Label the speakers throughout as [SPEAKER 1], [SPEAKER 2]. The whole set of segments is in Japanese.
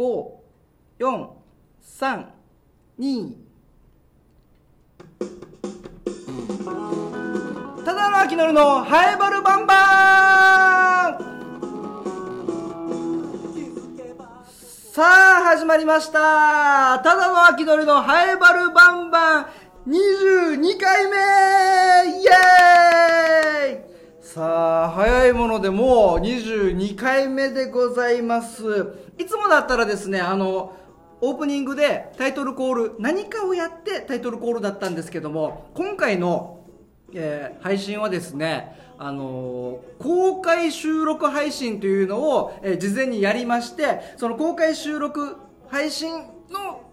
[SPEAKER 1] 5432ただの秋のりのハエバルバンバン。さあ始まりました。ただの秋のりのハエバルバンバン。22回目。イエーイ。さあ早いものでもう22回目でございます。いつもだったらですねあのオープニングでタイトルコール何かをやってタイトルコールだったんですけども今回の、えー配信はですねあのー公開収録配信というのを、えー事前にやりましてその公開収録配信の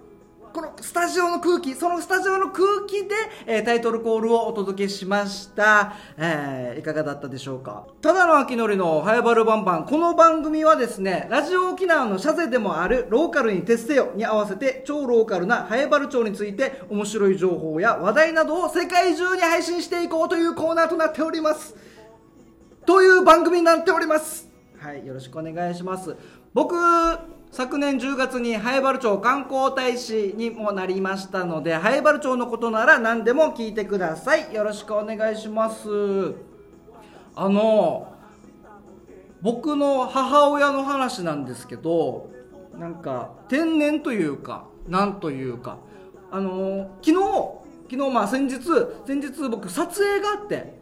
[SPEAKER 1] このスタジオの空気、そのスタジオの空気で、えータイトルコールをお届けしました。えーいかがだったでしょうか？ただの秋のりのハヤバルバンバン。この番組はですね、ラジオ沖縄のシャゼでもあるローカルに徹せよに合わせて超ローカルなハヤバル町について面白い情報や話題などを世界中に配信していこうというコーナーとなっております。という番組になっておりますはいよろしくお願いします僕昨年10月にハエバル町観光大使にもなりましたのでハエバル町のことなら何でも聞いてください。よろしくお願いします。あの僕の母親の話なんですけどなんか天然というかなんというか。あの昨日昨日まあ先日先日僕撮影があって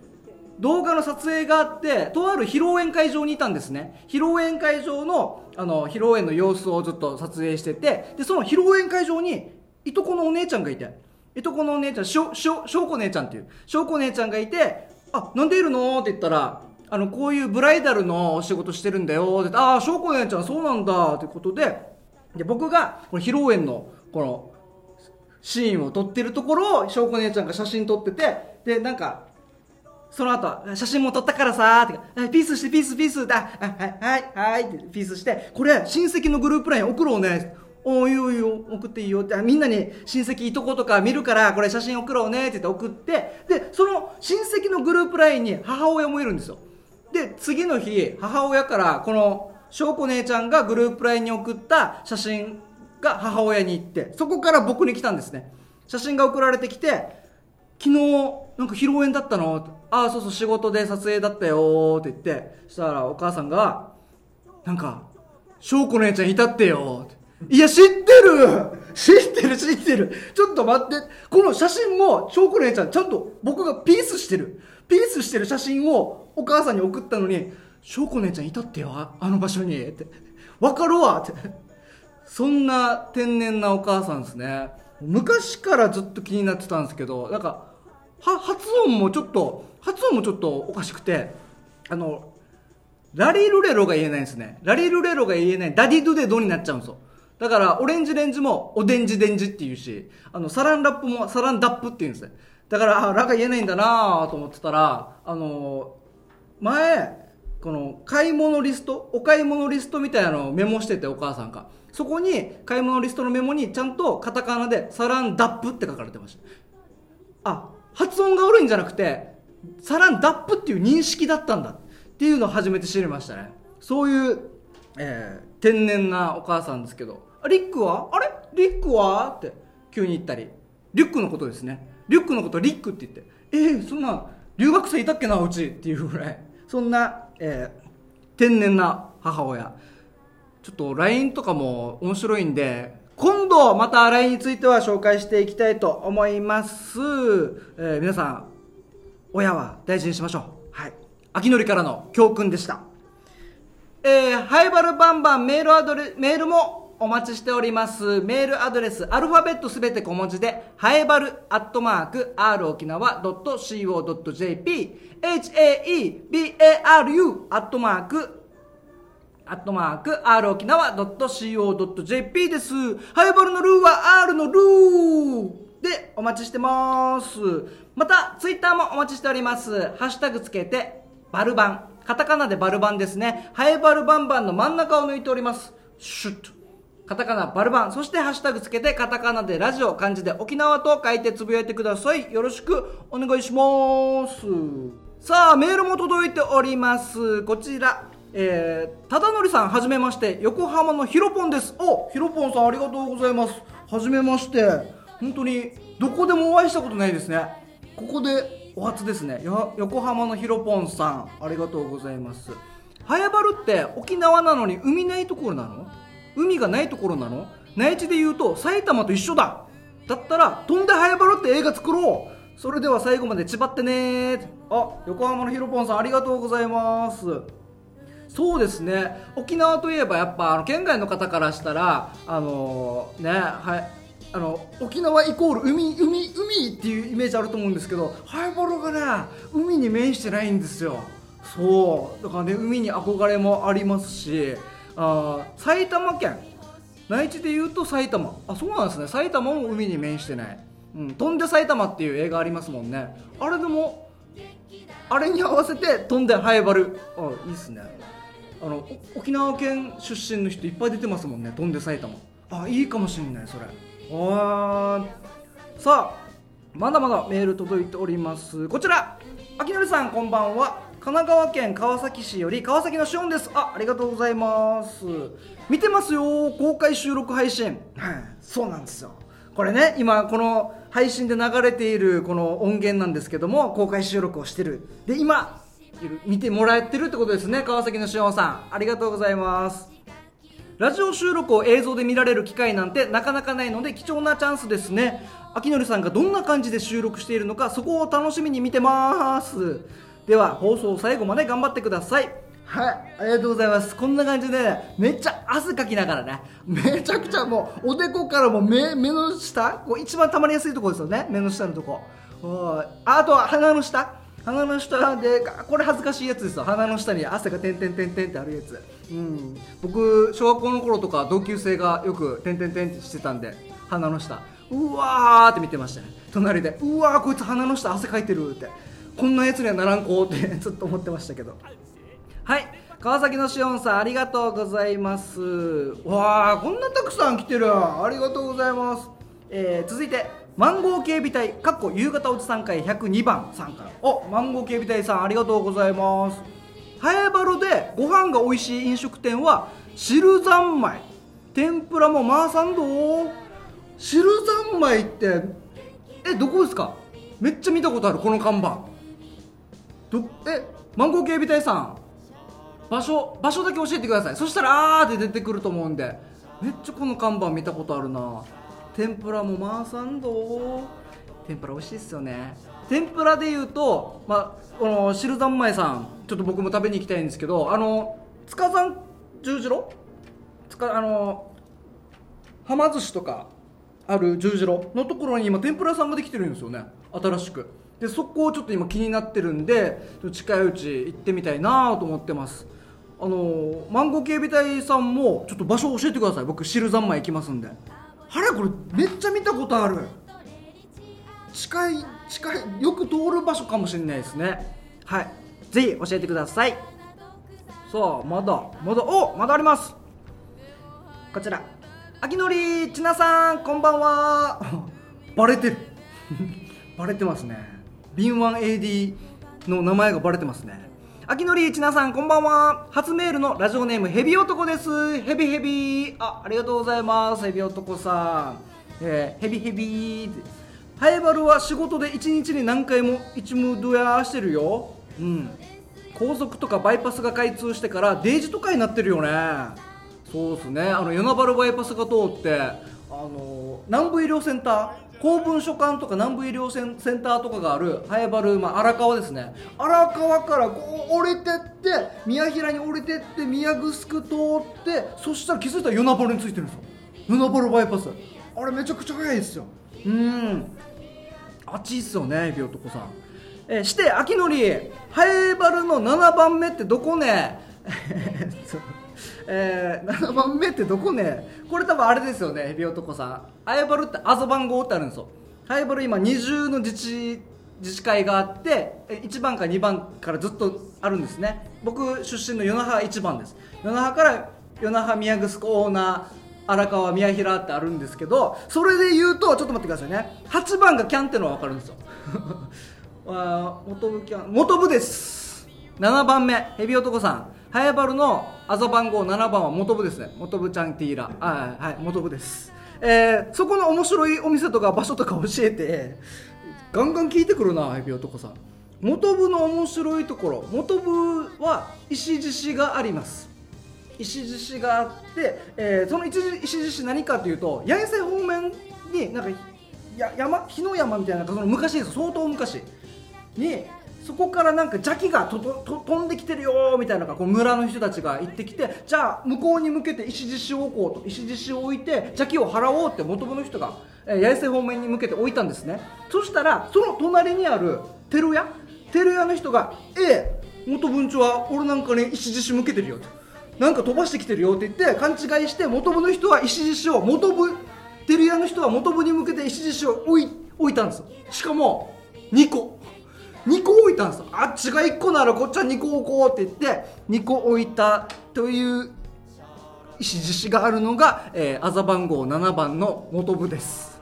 [SPEAKER 1] 動画の撮影があってとある披露宴会場にいたんですね。披露宴会場のあの披露宴の様子をずっと撮影しててでその披露宴会場にいとこのお姉ちゃんがいていとこのお姉ちゃんしょしょしょうこ姉ちゃんっていうしょうこ姉ちゃんがいて「あなんでいるの?」って言ったらあのこういうブライダルのお仕事してるんだよ。ってってああしょうこ姉ちゃんそうなんだ。ってことでで僕がこの披露宴のこのシーンを撮ってるところをしょうこ姉ちゃんが写真撮っててでなんかその後、写真も撮ったからさーって、ピースしてピースピースあ、あはい、はい、はいってピースして、これ、親戚のグループライン送ろうね。おいいよいよ、送っていいよって、みんなに親戚いとことか見るから、これ写真送ろうねって言って送って、で、その親戚のグループラインに母親もいるんですよ。で、次の日、母親から、この、翔子姉ちゃんがグループラインに送った写真が母親に行って、そこから僕に来たんですね。写真が送られてきて、昨日なんか披露宴だったのああそうそう仕事で撮影だったよって言って。そしたらお母さんがなんか翔子姉ちゃんいたってよ。っていや知ってる！知ってる知ってる。ちょっと待って。この写真も翔子姉ちゃんちゃんと僕がピースしてる。ピースしてる写真をお母さんに送ったのに翔子姉ちゃんいたってよあの場所に。って。わかるわ。って。そんな天然なお母さんですね。昔からずっと気になってたんですけどなんか発音もちょっと発音もちょっとおかしくてあのラリルレロが言えないんですね。ラリルレロが言えない。ダディドゥでドになっちゃうんですよ。だからオレンジレンジもオデンジデンジっていうしあのサランラップもサランダップっていうんですね。だからあラが言えないんだなと思ってたらあの前この買い物リストお買い物リストみたいなのをメモしててお母さんが。そこに買い物リストのメモにちゃんとカタカナでサランダップって書かれてました。あ発音が悪いんじゃなくてサランダップっていう認識だったんだ。っていうのを初めて知りましたね。そういう、えー天然なお母さんですけど。リックは？あれ？リックは？って急に言ったり。リュックのことですね。リュックのことリックって言って。えー、そんな留学生いたっけなうち？っていうぐらい。そんな、えー天然な母親。ちょっと LINE とかも面白いんで今度また LINE については紹介していきたいと思います、えー皆さん親は大事にしましょう。はい。秋のりからの教訓でした。えー、ハイバルバンバンメールアドレメールもお待ちしております。メールアドレス、アルファベットすべて小文字で、ハイバルアットマーク、r 沖縄 .co.jp、haebaru アットマーク、アットマーク、r 沖縄 .co.jp です。ハイバルのルーは r のルーでお待ちしてます。また、ツイッターもお待ちしております。ハッシュタグつけて、バルバン。カタカナでバルバンですね。ハイバルバンバンの真ん中を抜いております。シュッと。カタカナバルバン。そしてハッシュタグつけて、カタカナでラジオ、漢字で沖縄と書いてつぶやいてください。よろしくお願いします。さあ、メールも届いております。こちら。えー、忠則さんはじめまして横浜のヒロポンです。おヒロポンさんありがとうございます。はじめまして。本当にどこでもお会いしたことないですね。ここでお初ですね。横浜のヒロポンさんありがとうございます。早原って沖縄なのに海ないところなの？海がないところなの？内地で言うと埼玉と一緒だ。だったら「飛んで早原」って映画作ろう。それでは最後までちばってねあ横浜のヒロポンさんありがとうございます。そうですね。沖縄といえばやっぱあの県外の方からしたらあのー、ねはいあの沖縄イコール海海海っていうイメージあると思うんですけどハイボロがね海に面してないんですよ。そう。だからね海に憧れもありますしあ埼玉県。内地で言うと埼玉。あそうなんですね。埼玉も海に面してない「うん、飛んで埼玉」っていう映画ありますもんね。あれでもあれに合わせて「飛んでハイバル」あいいっすね。あの沖縄県出身の人いっぱい出てますもんね。飛んで埼玉。あいいかもしんないそれ。あさあまだまだメール届いております。こちら。秋典さんこんばんは。神奈川県川崎市より川崎のしおんです。あありがとうございます。見てますよ。公開収録配信。はい。そうなんですよ。これね今この配信で流れているこの音源なんですけども公開収録をしてる。で今見てもらえてるってことですね川崎のしおさん。ありがとうございます。ラジオ収録を映像で見られる機会なんてなかなかないので貴重なチャンスですね。秋典さんがどんな感じで収録しているのかそこを楽しみに見てます。では放送最後まで頑張ってください。はいありがとうございます。こんな感じで、めっちゃ汗かきながらね。めちゃくちゃもうおでこからも目目の下？こう一番たまりやすいところですよね。目の下のとこ。あとは鼻の下？鼻の下でこれ恥ずかしいやつですよ。鼻の下に汗がてんてんてんてんってあるやつ、うん、僕小学校の頃とか同級生がよくてんてんてんってしてたんで鼻の下。うわーって見てましたね。隣でうわーこいつ鼻の下汗かいてるって。こんなやつにはならんこうって ずっと思ってましたけど。はい。川崎のしおんさんありがとうございます。わあこんなたくさん来てる。ありがとうございます、えー、続いてマンゴー警備隊かっこ夕方おじさん会102番さんから。おマンゴー警備隊さんありがとうございます。早原でご飯が美味しい飲食店は汁三昧。天ぷらもマーサンド。汁三昧ってえどこですか？めっちゃ見たことあるこの看板。どえマンゴー警備隊さん。場所場所だけ教えてください。そしたらあーって出てくると思うんで。めっちゃこの看板見たことあるな。天ぷらもマーサンド天ぷら美味しいっすよね。天ぷらでいうと、まあ、この汁三昧さんちょっと僕も食べに行きたいんですけどあの塚山十字路？つかあのはま寿司とかある十字路のところに今天ぷらさんができてるんですよね。新しく。でそこをちょっと今気になってるんで近いうち行ってみたいなと思ってます。あのマンゴー警備隊さんもちょっと場所教えてください。僕汁三昧行きますんで。あれこれめっちゃ見たことある。近い近いよく通る場所かもしれないですね。はい。ぜひ教えてください。さあまだまだおまだあります。こちら。秋のりちなさんこんばんは。バレてる。バレてますね。敏腕 AD の名前がバレてますね。秋のりちなさんこんばんは。初メールのラジオネームヘビ男です。ヘビヘビ。あありがとうございます。ヘビ男さん、えー、ヘビヘビハエバルは仕事で1日に何回も一ムドヤしてるよ。うん。高速とかバイパスが開通してからデイジとかになってるよね。そうっすね。あの与那原バイパスが通っての南部医療センター公文書館とか南部医療センターとかがある早原、まあ、荒川ですね。荒川からこう降りてって宮平に降りてって宮城通ってそしたら気づいたら与那原についてるんですよ。与那原バイパス。あれめちゃくちゃ早いですよ。うん。あっちいっすよねエビ男さん。えして秋のりハエバルの7番目ってどこね？え えー、7番目ってどこね？これ多分あれですよねヘビ男さん。ハエバルってアゾ番号ってあるんですよ。ハエバル今二重の自治自治会があって1番か2番からずっとあるんですね。僕出身の与那覇1番です。与那覇から与那覇宮城オーナー荒川宮平ってあるんですけどそれで言うとちょっと待ってくださいね。8番がキャンってのは分かるんですよ。あ元部キャン元部です。7番目ヘビ男さん。ハエバルのアザ番号7番は元部ですね。元部ちゃんティーラはいはい元部です。えー、そこの面白いお店とか場所とか教えて。ガンガン聞いてくるなエビ男さん。元部の面白いところ。元部は石獅子があります。石獅子があって、えーその石獅子何かというと八重瀬方面になんかや山日の山みたいなその昔です。相当昔にそこからなんか邪気がととと飛んできてるよみたいなのがこう村の人たちが行ってきてじゃあ向こうに向けて石獅子を置こうと。石獅子を置いて邪気を払おうって元部の人が、えー八重瀬方面に向けて置いたんですね。そしたらその隣にある照屋？照屋の人が「ええ元文長は俺なんかに石獅子向けてるよ」と。なんか飛ばしてきてるよって言って勘違いして元部の人は石獅子を元部照屋の人は元部に向けて石獅子を置い置いたんですしかも2個。2個置いたんですあっちが1個ならこっちは2個置こうって言って2個置いたという石獅子があるのが、えー、アザ番号7番の元部です。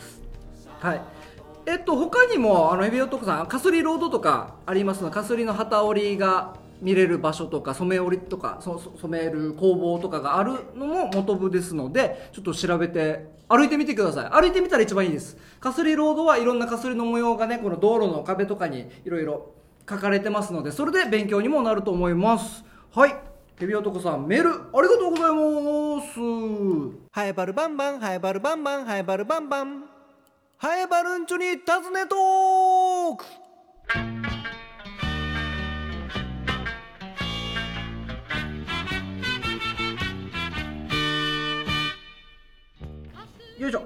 [SPEAKER 1] はい。えっと他にもあのエビ男さんかすりロードとかありますの？かすりの旗織りが見れる場所とか染め織りとか染める工房とかがあるのも元部ですのでちょっと調べて歩いてみてください。歩いてみたら一番いいです。かすりロードはいろんなかすりの模様がねこの道路の壁とかにいろいろ書かれてますのでそれで勉強にもなると思います。はい。エビ男さんメールありがとうございます。ハエバルバンバンハエバルバンバンハエバルバンバン。ハエバルンチョに尋ねトーク。よいしょ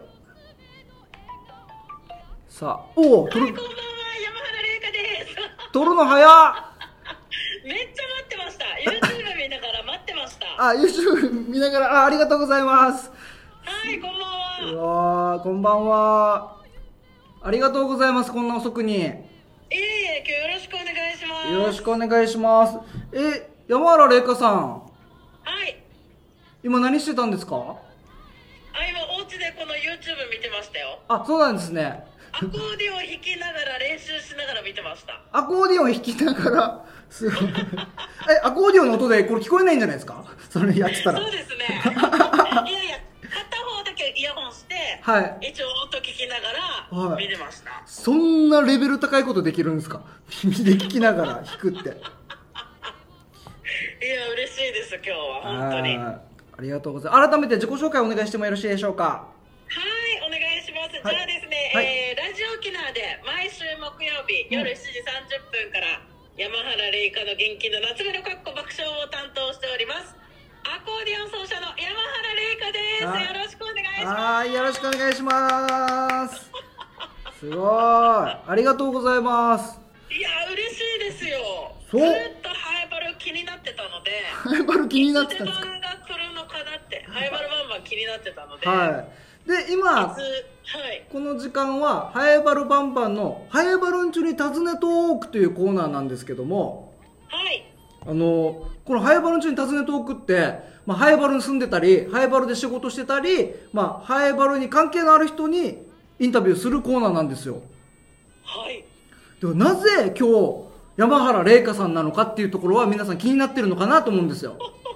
[SPEAKER 1] さあおお取る
[SPEAKER 2] こんばんは、山原玲香です。
[SPEAKER 1] 取るの早っ
[SPEAKER 2] めっちゃ待ってました。YouTube 見ながら待ってました。
[SPEAKER 1] あ YouTube 見ながらあありがとうございます
[SPEAKER 2] はい、こんばん
[SPEAKER 1] う
[SPEAKER 2] は。
[SPEAKER 1] わーこんばんはありがとうございますこんな遅くによ
[SPEAKER 2] いえいえ、今日よろしくお願いします。
[SPEAKER 1] ろしくお願いしますえ山原玲香さん
[SPEAKER 2] はい。
[SPEAKER 1] 今何してたんですか？
[SPEAKER 2] あ、今お家でこの YouTube 見てましたよ。
[SPEAKER 1] あそうなんですね
[SPEAKER 2] アコーディオン弾きながら練習しながら見てました。
[SPEAKER 1] アコーディオン弾きながら？すごいえアコーディオンの音でこれ聞こえないんじゃないですか？それやってたら
[SPEAKER 2] そうですね。いやいや、片方だけイヤホンして、
[SPEAKER 1] はい
[SPEAKER 2] 一応音聞きなが
[SPEAKER 1] はい
[SPEAKER 2] ら見てました。
[SPEAKER 1] そんなレベル高いことできるんですか？耳で聞きながら弾くって
[SPEAKER 2] いや、嬉しいです、今日は。本当に。はい、
[SPEAKER 1] ありがとうございます改めて自己紹介お願いしてもよろしいでしょうか？
[SPEAKER 2] お願いします。
[SPEAKER 1] はい
[SPEAKER 2] じゃあですね、
[SPEAKER 1] はい
[SPEAKER 2] えーラジオ沖縄で毎週木曜日
[SPEAKER 1] うん
[SPEAKER 2] 夜7時30分から、山原玲香の元気の夏目のかっこ爆笑を担当しております。アコーディオン奏者の山原玲香です。
[SPEAKER 1] はい
[SPEAKER 2] よろしくお願いします。
[SPEAKER 1] はいよろしくお願いしますすごいありがとうございます
[SPEAKER 2] いや、嬉しいですよ。ずっとハイバル気になってたので、
[SPEAKER 1] ハイバル気になってたんです
[SPEAKER 2] か？ハイバルバンバン気になってたので、
[SPEAKER 1] かはいで今
[SPEAKER 2] はい。
[SPEAKER 1] この時間はハエバルバンバンの「ハエバルンチュに尋ねトーク」というコーナーなんですけども
[SPEAKER 2] はい。
[SPEAKER 1] あのこのハエバルンチュに尋ねトークって、まあ、ハエバルに住んでたりハエバルで仕事してたり、まあ、ハエバルに関係のある人にインタビューするコーナーなんですよ
[SPEAKER 2] はい。
[SPEAKER 1] でもなぜ今日山原玲香さんなのかっていうところは皆さん気になってるのかなと思うんですよ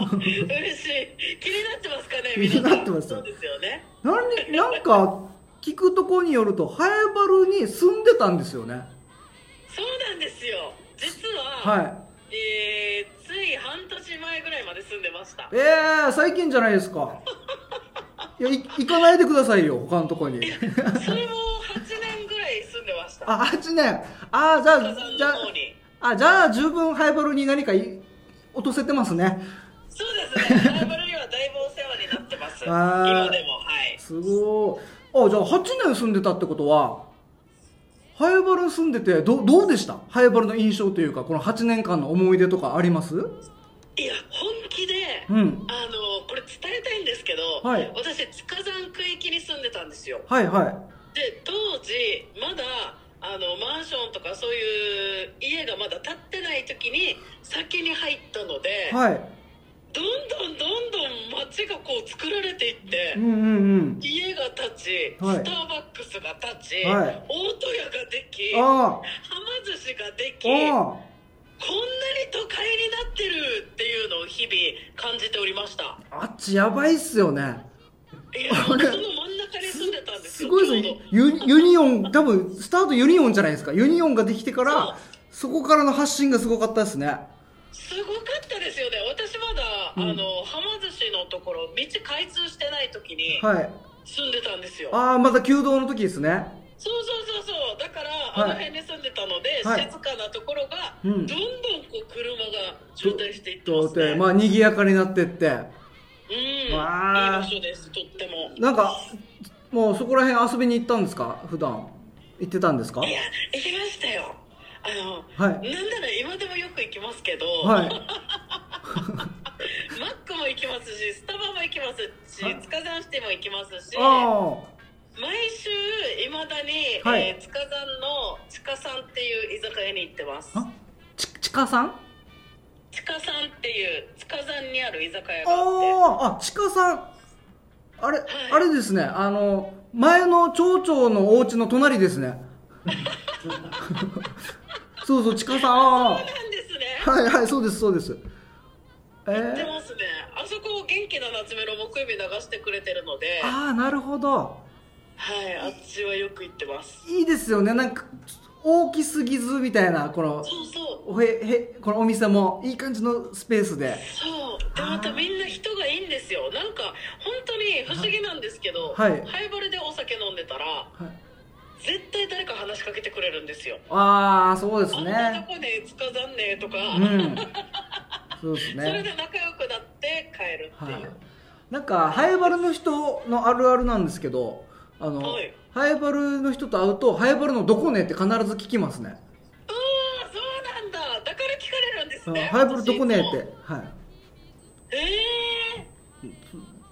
[SPEAKER 2] 嬉しい。気になってますかね、
[SPEAKER 1] 気になってます
[SPEAKER 2] そうですよね。
[SPEAKER 1] なんになんか聞くところによるとハエバルに住んでたんですよね
[SPEAKER 2] そうなんですよ。実は、
[SPEAKER 1] はい
[SPEAKER 2] えー、つい半年前ぐらいまで住んでました。
[SPEAKER 1] えー、最近じゃないですか いやい行かないでくださいよ他のとこに
[SPEAKER 2] それも8年ぐらい住んでました。
[SPEAKER 1] あ8年あじゃあじゃ。あじゃあ十分ハイバルに何かい落とせてますね
[SPEAKER 2] そうですね。ライバルにはだいぶお世話になってます。今でも、はい。
[SPEAKER 1] すごいあじゃあ8年住んでたってことはハイバル住んでてどどうでした？ハイバルの印象というかこの8年間の思い出とかあります？
[SPEAKER 2] いや、本気で、
[SPEAKER 1] うん
[SPEAKER 2] あの、これ伝えたいんですけど、
[SPEAKER 1] はい
[SPEAKER 2] 私、塚山区域に住んでたんですよ。
[SPEAKER 1] はいはい
[SPEAKER 2] で当時まだあのマンションとかそういう家がまだ建ってない時に先に入ったので、
[SPEAKER 1] はい
[SPEAKER 2] どんどんどんどん街がこう作られていって、
[SPEAKER 1] うんうんうん。
[SPEAKER 2] 家が建ち、
[SPEAKER 1] はい。
[SPEAKER 2] スターバックスが建ち、
[SPEAKER 1] はい。
[SPEAKER 2] 大戸屋ができ
[SPEAKER 1] あ
[SPEAKER 2] はま寿司ができこんなに都会になってるっていうのを日々感じておりました。
[SPEAKER 1] あっちやばいっすよね。
[SPEAKER 2] いやその真ん中に住んでたんですよ。
[SPEAKER 1] すごいです
[SPEAKER 2] ちょ
[SPEAKER 1] よユユニオン多分スタートユニオンじゃないですか。ユニオンができてからそこからの発信がすごかったですね。
[SPEAKER 2] すごかったですよね私まだ、
[SPEAKER 1] うん。
[SPEAKER 2] あのはま寿司のところ道開通してない時に
[SPEAKER 1] はい。
[SPEAKER 2] 住んでたんですよ、
[SPEAKER 1] ああまだ弓道の時ですね。
[SPEAKER 2] そうそうそうそう。だから、
[SPEAKER 1] い。
[SPEAKER 2] あの辺に住んでたので、
[SPEAKER 1] はい。
[SPEAKER 2] 静かなところが、
[SPEAKER 1] うん。
[SPEAKER 2] どんどんこう車が渋滞していってますね。
[SPEAKER 1] とでまあ賑やかになってって。
[SPEAKER 2] うん。いい
[SPEAKER 1] わあ
[SPEAKER 2] 場所ですとっても。
[SPEAKER 1] なんかもうそこら辺遊びに行ったんですか？普段。行ってたんですか？
[SPEAKER 2] いや行きましたよ。あの、
[SPEAKER 1] はい。
[SPEAKER 2] なんなら今でもよく行きますけど、
[SPEAKER 1] はい
[SPEAKER 2] マックも行きますしスタバも行きますし
[SPEAKER 1] はい
[SPEAKER 2] 塚山シティも行きますし
[SPEAKER 1] あ
[SPEAKER 2] 毎週いまだに、
[SPEAKER 1] はい。
[SPEAKER 2] えー塚山のちかさんっていう居酒屋に行ってます。
[SPEAKER 1] ちちかさん？
[SPEAKER 2] ちかさんっていう塚山にある居酒屋があって。
[SPEAKER 1] あああちかさん。あれ、
[SPEAKER 2] い。
[SPEAKER 1] あれですね。あの前の町長のお家の隣ですね。そうそうちかさん。あ
[SPEAKER 2] そうなんですね。
[SPEAKER 1] あはいはいそうですそうです
[SPEAKER 2] って
[SPEAKER 1] ー、
[SPEAKER 2] ますね。あそこを元気な夏目の木曜日流してくれてるので。
[SPEAKER 1] ああなるほど。
[SPEAKER 2] はいあっちはよく行ってます。
[SPEAKER 1] いいですよね。なんか大きすぎずみたいなこの
[SPEAKER 2] そうそう。
[SPEAKER 1] おへへこのお店もいい感じのスペースで。
[SPEAKER 2] そう。でまたみんな人がいいんですよ。なんか本当に不思議なんですけど、
[SPEAKER 1] はい。
[SPEAKER 2] ハイボールでお酒飲んでたら
[SPEAKER 1] はい、
[SPEAKER 2] 絶対誰か話しかけてくれるんですよ。
[SPEAKER 1] ああそうです
[SPEAKER 2] あんなと
[SPEAKER 1] ね
[SPEAKER 2] こでつかざんねとか、
[SPEAKER 1] うん そうです
[SPEAKER 2] それ
[SPEAKER 1] ね
[SPEAKER 2] で仲良くなって帰るっていう、
[SPEAKER 1] はい。なんかハイバルの人のあるあるなんですけどあの、
[SPEAKER 2] はい。
[SPEAKER 1] ハイバルの人と会うとハイバルのどこねって必ず聞きますね、
[SPEAKER 2] うわーそうなんだ。だから聞かれるんですね
[SPEAKER 1] ハイバルどこねって。はい。
[SPEAKER 2] ええ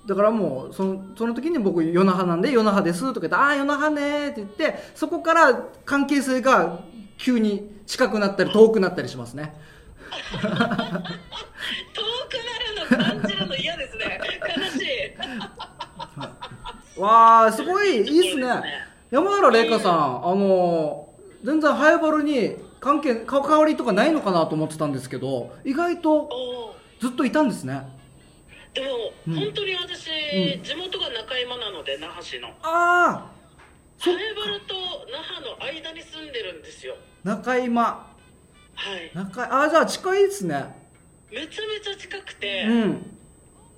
[SPEAKER 1] だからもうそのその時に僕与那覇なんで与那覇ですとか言って「ああ与那覇ね」って言ってそこから関係性が急に近くなったり遠くなったりしますね
[SPEAKER 2] 遠くなるの感じるの嫌ですね。悲しい。
[SPEAKER 1] わあすごいいいっすね。
[SPEAKER 2] そうですね。
[SPEAKER 1] 山原玲香さんあの全然ハイバルに関係関わりとかないのかなと思ってたんですけど意外とずっといたんですね。
[SPEAKER 2] でも、
[SPEAKER 1] うん。
[SPEAKER 2] 本当に私、
[SPEAKER 1] うん。
[SPEAKER 2] 地元が中山なので那覇市の。
[SPEAKER 1] ああ
[SPEAKER 2] ハイバルと那覇の間に住んでるんですよ。
[SPEAKER 1] 中今
[SPEAKER 2] はい。
[SPEAKER 1] 中ああじゃあ近いですね
[SPEAKER 2] めちゃめちゃ近くて、
[SPEAKER 1] うん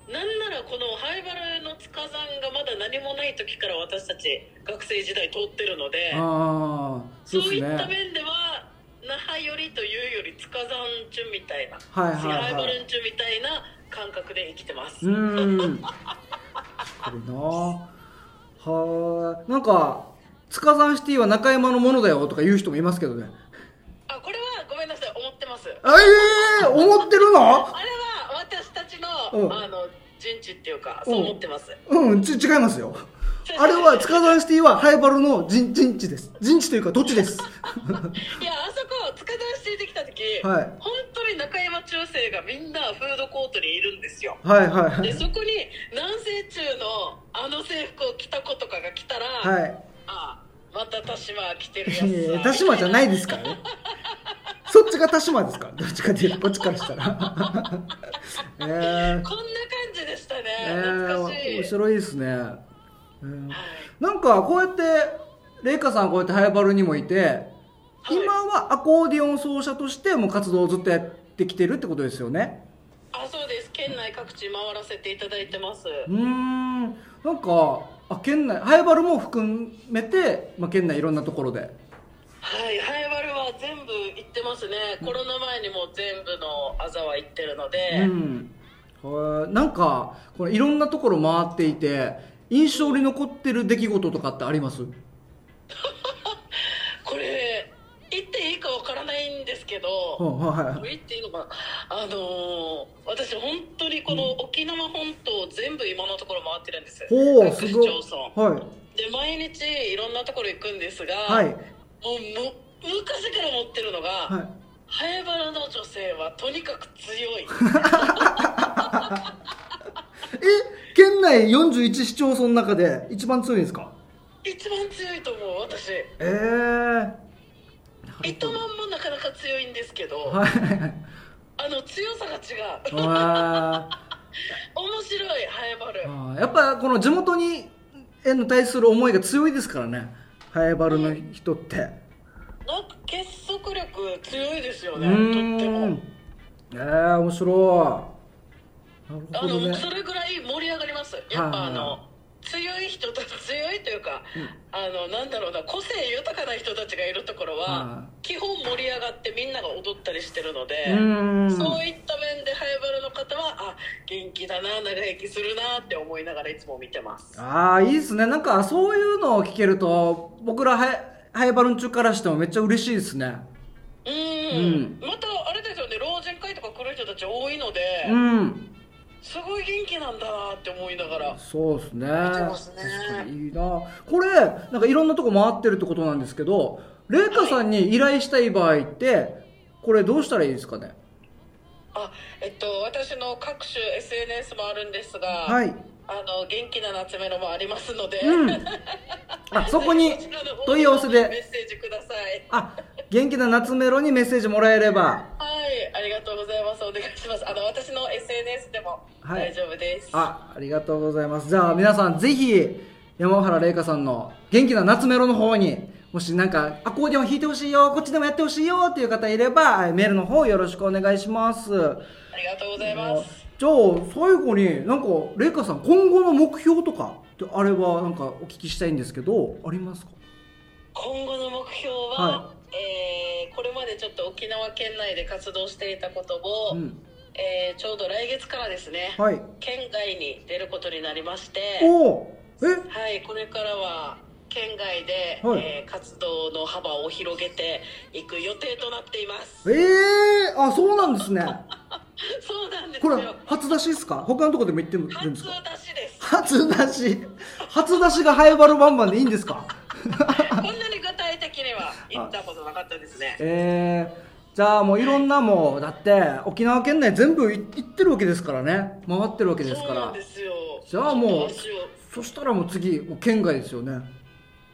[SPEAKER 2] なんならこのハイバルの塚山がまだ何もない時から私たち学生時代通ってるのでそ
[SPEAKER 1] そううです
[SPEAKER 2] いった
[SPEAKER 1] ね
[SPEAKER 2] 面では那覇よりというより塚山中みたいな、
[SPEAKER 1] はいはいはい
[SPEAKER 2] ハイバル中みたいな感覚で生きてます、
[SPEAKER 1] うーん。これな。は。なんか、塚山シティは中山のものだよとか言う人もいますけどね。
[SPEAKER 2] あこれは
[SPEAKER 1] ええー、思ってるの？
[SPEAKER 2] あれは私たちの,、
[SPEAKER 1] うん
[SPEAKER 2] あの陣地っていうかそう思ってます、
[SPEAKER 1] うん、ち、違いますよ。あれは、塚山シティはハイバルの陣陣地です。陣地というか土地です。
[SPEAKER 2] いやあそこ塚田してできた時、
[SPEAKER 1] はい
[SPEAKER 2] 本当に中山中世がみんなフードコートにいるんですよ
[SPEAKER 1] はいはいはい。
[SPEAKER 2] でそこに南西中のあの制服を着た子とかが来たら、
[SPEAKER 1] はい。
[SPEAKER 2] あまた田島来てるやつ
[SPEAKER 1] 田島じゃないですからね。そっちが田島ですか？ら。どっちかっていうと、こっちからしたら。えー、
[SPEAKER 2] こんな感じでしたね、
[SPEAKER 1] え
[SPEAKER 2] 懐かしい、
[SPEAKER 1] ー、面白いですね。えー
[SPEAKER 2] はい。
[SPEAKER 1] なんかこうやってレイカさんこうやってハイバルにもいて、
[SPEAKER 2] はい。
[SPEAKER 1] 今はアコーディオン奏者としても活動をずっとやってきてるってことですよね？
[SPEAKER 2] あそうです。県内各地回らせていただいてます。
[SPEAKER 1] うーん。なんかあ県内ハイバルも含めて、まあ、県内いろんなところで
[SPEAKER 2] はいハイバルは全部行ってますね、コロナ前にも全部のあざは行ってるので、
[SPEAKER 1] うん。はいなんかこれいろんなところ回っていて印象に残ってる出来事とかってあります？
[SPEAKER 2] これ言っていいかわからないんですけど、
[SPEAKER 1] はいはい。
[SPEAKER 2] これ言っていいのかな？あのー私本当にこの沖縄本島を全部今のところ回ってるんです。
[SPEAKER 1] ほう
[SPEAKER 2] 各市町村
[SPEAKER 1] はい。
[SPEAKER 2] で毎日いろんなところ行くんですが、
[SPEAKER 1] はい
[SPEAKER 2] も昔から持ってるのが、
[SPEAKER 1] はい。
[SPEAKER 2] ハエバラの女性はとにかく強い。
[SPEAKER 1] え県内41市町村の中で一番強いんですか？
[SPEAKER 2] 一番強いと思う私。
[SPEAKER 1] ええー、
[SPEAKER 2] 糸満もなかかなか強いんですけど、
[SPEAKER 1] はい。
[SPEAKER 2] あの強さが違う。
[SPEAKER 1] わ
[SPEAKER 2] 面白いハエバ
[SPEAKER 1] やっぱこの地元にへの対する思いが強いですからねハエバルの人って。
[SPEAKER 2] なんか結束力強いですよ
[SPEAKER 1] う
[SPEAKER 2] ねとっても。
[SPEAKER 1] ーんえー、面白い。なる
[SPEAKER 2] あ
[SPEAKER 1] ほどね。
[SPEAKER 2] のそれぐらい盛り上がります。やっぱあの強い人たち強いというか、あのなんだろうな個性豊かな人たちがいるところは
[SPEAKER 1] は
[SPEAKER 2] 基本盛り上がってみんなが踊ったりしてるので、そういった面でハエバルの方はあ元気だな長生きするなって思いながらいつも見てます。
[SPEAKER 1] ああいいですね。なんかそういうのを聞けると僕らハエハエバルン中からしてもめっちゃ嬉しいですね。
[SPEAKER 2] う
[SPEAKER 1] うん
[SPEAKER 2] ん。またあれですよね老人会とか来る人たち多いので、
[SPEAKER 1] うん
[SPEAKER 2] すごい元気なんだなって思いながら
[SPEAKER 1] そうですね。
[SPEAKER 2] てますね。
[SPEAKER 1] 確かにいいな。これなんかいろんなとこ回ってるってことなんですけどレイカさんに依頼したい場合ってこれどうしたらいいですかね？
[SPEAKER 2] あえっと私の各種 SNS もあるんですが、
[SPEAKER 1] はい。
[SPEAKER 2] あの元気な夏メロもありますので、
[SPEAKER 1] うん。あそこに 問い合わせで。
[SPEAKER 2] メッセージください。
[SPEAKER 1] あ元気な夏メロにメッセージもらえれば
[SPEAKER 2] りがとうございます。お願いします。あの私の SNS でも
[SPEAKER 1] はい。
[SPEAKER 2] 大丈夫です、
[SPEAKER 1] あありがとうございます。じゃあ皆さんぜひ山原玲香さんの元気な夏メロの方にもしなんかアコーディオン弾いてほしいよこっちでもやってほしいよっていう方いればメールの方よろしくお願いします。
[SPEAKER 2] ありがとうございます。
[SPEAKER 1] じゃあ最後になんか玲香さん今後の目標とかってあればなんかお聞きしたいんですけどありますか？
[SPEAKER 2] 今後の目標は、
[SPEAKER 1] は
[SPEAKER 2] えーこれまでちょっと沖縄県内で活動していたことを、
[SPEAKER 1] うん。
[SPEAKER 2] えーちょうど来月からですね、
[SPEAKER 1] はい。
[SPEAKER 2] 県外に出ることになりまして
[SPEAKER 1] おおえ？
[SPEAKER 2] はいこれからは県外で、
[SPEAKER 1] はい。
[SPEAKER 2] えー活動の幅を広げていく予定となっています。
[SPEAKER 1] ええあそうなんですね。
[SPEAKER 2] そうなんです
[SPEAKER 1] これ
[SPEAKER 2] よ
[SPEAKER 1] 初出しですか？他のとこでも言ってるん
[SPEAKER 2] 初出
[SPEAKER 1] ですか？
[SPEAKER 2] しです。
[SPEAKER 1] 初出し。初出しがハエバルバンバンでいいんですか？
[SPEAKER 2] たことなかったですね。
[SPEAKER 1] えー、じゃあもういろんなもうだって沖縄県内全部い行ってるわけですからね。回ってるわけですから。
[SPEAKER 2] そうですよ。
[SPEAKER 1] じゃあもうそしたらもう次県外ですよね。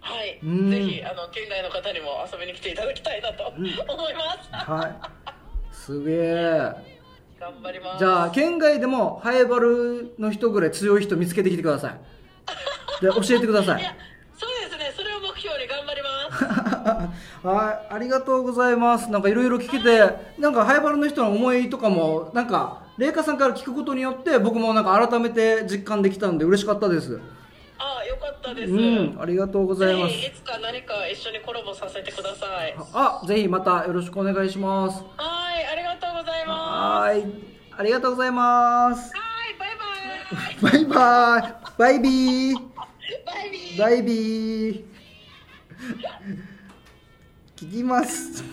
[SPEAKER 2] はい、
[SPEAKER 1] うん。
[SPEAKER 2] ぜひあの県外の方にも遊びに来ていただきたいなと思います。
[SPEAKER 1] はい。すげえ。
[SPEAKER 2] 頑張ります。
[SPEAKER 1] じゃあ県外でもハエバルの人ぐらい強い人見つけてきてください。で教えてください。
[SPEAKER 2] いや、そうですね。それを目標に頑張ります。
[SPEAKER 1] はい、ありがとうございます。なんかいろいろ聞けて、なんかハイバルの人の思いとかも、なんか、麗華さんから聞くことによって、僕もなんか改めて実感できたんで嬉しかったです。
[SPEAKER 2] あ、よかったです。
[SPEAKER 1] うん、ありがとうございます
[SPEAKER 2] ぜ。ひいつか何か一緒にコラボさせてください。
[SPEAKER 1] あ、ぜひまたよろしくお願いします。
[SPEAKER 2] はい、ありがとうございま
[SPEAKER 1] はい、ありがとうございます。
[SPEAKER 2] す。はい、バイバイ。
[SPEAKER 1] バイバイ。バイビー。
[SPEAKER 2] バイビー。
[SPEAKER 1] バイビー。聞きます。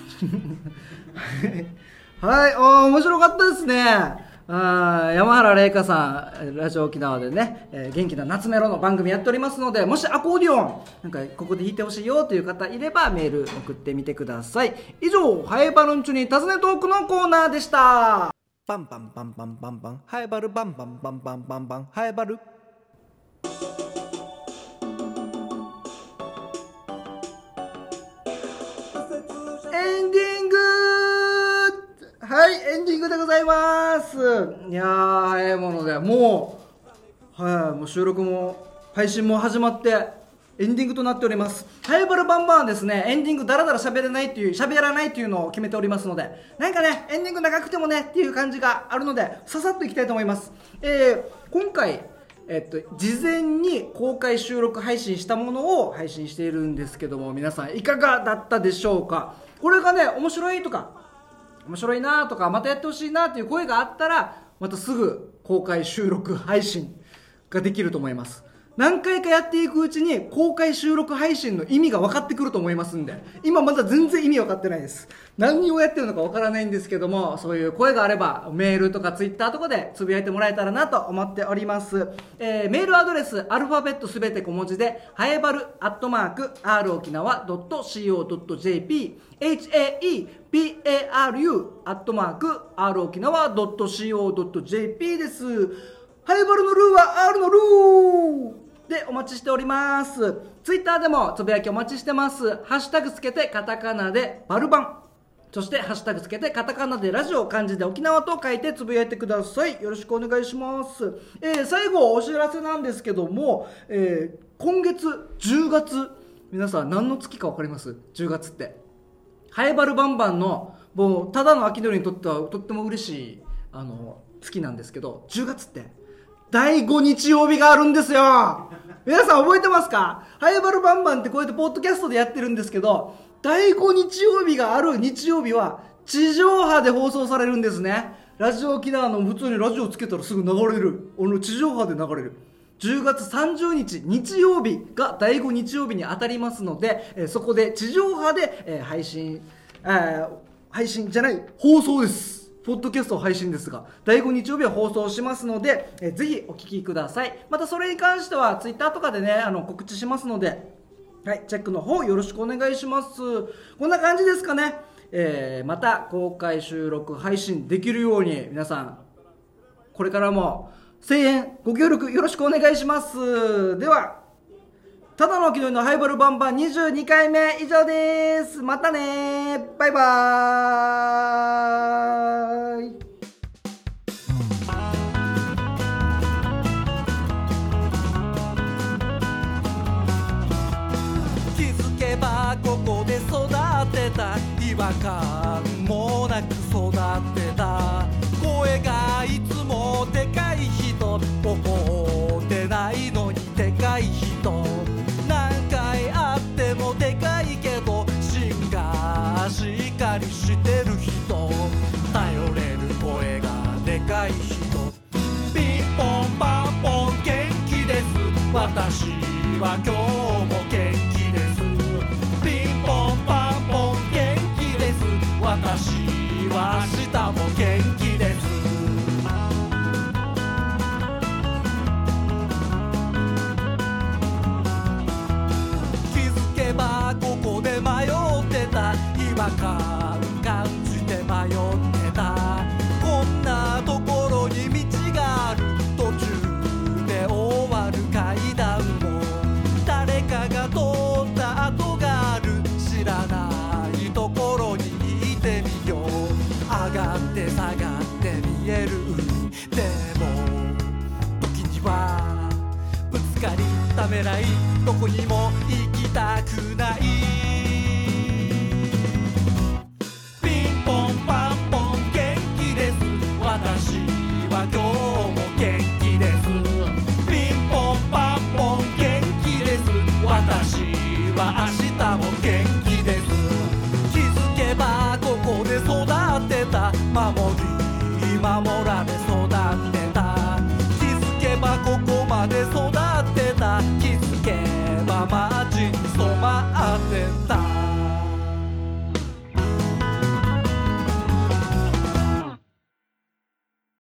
[SPEAKER 1] はい、おー面白かったですね。あ山原玲香さん、ラジオ沖縄でね、えー元気な懐メロの番組やっておりますので、もしアコーディオン、なんかここで弾いてほしいよという方いればメール送ってみてください。以上、ハエバルンチュに尋ねトークのコーナーでした。バンバンバンバンバンバン、ハエバルバンバンバンバンバンバン、ハエバル。はい、エンディングでございます。いやー、早いもので、もう、はい、もう収録も、配信も始まって、エンディングとなっております。ハイバルバンバンですね、エンディングダラダラ喋れないっていう、喋らないっていうのを決めておりますので、なんかね、エンディング長くてもね、っていう感じがあるので、ささっといきたいと思います。えー、今回、えっと、事前に公開収録配信したものを配信しているんですけども皆さんいかがだったでしょうか？これがね面白いとか面白いなとかまたやってほしいなという声があったらまたすぐ公開収録配信ができると思います。何回かやっていくうちに公開収録配信の意味が分かってくると思いますんで。今まだ全然意味分かってないです。何をやってるのか分からないんですけどもそういう声があればメールとかツイッターとかでつぶやいてもらえたらなと思っております、えーメールアドレスアルファベットすべて小文字ではえばるアットマーク r 沖縄 .co.jp haeparu アットマーク r 沖縄 .co.jp です。ハイバルのルーは R のルーでお待ちしておりますツイッターでもつぶやきお待ちしてますハッシュタグつけてカタカナでバルバン
[SPEAKER 3] そして、ハッシュタグつけて、カタカナでラジオ、漢字で沖縄と書いてつぶやいてください。よろしくお願いします。えー最後、お知らせなんですけども、えー今月10月、皆さん何の月か分かります ?10 月って。ハエバルバンバンの、もう、ただの秋鳥にとってはとっても嬉しい、あの、月なんですけど、10月って、第5日曜日があるんですよ皆さん覚えてますか？ハイバルバンバンってこうやってポッドキャストでやってるんですけど、第5日曜日がある日曜日は地上波で放送されるんですね。ラジオ沖縄の普通にラジオつけたらすぐ流れる。あの地上波で流れる。10月30日日曜日が第5日曜日に当たりますので、えそこで地上波で、え配信、え配信じゃない、放送です。ポッドキャスト配信ですが、第5日曜日は放送しますので、えーぜひお聞きください。またそれに関しては、ツイッターとかでね、あの告知しますので、はい、チェックの方よろしくお願いします。こんな感じですかね。えーまた公開収録配信できるように、皆さん、これからも声援、ご協力よろしくお願いします。では、ただの昨日のハイボールバンバン22回目以上です。またね。バイバーイ。
[SPEAKER 1] 気づけばここで育てた違和感。れない。どこにも行きたくない。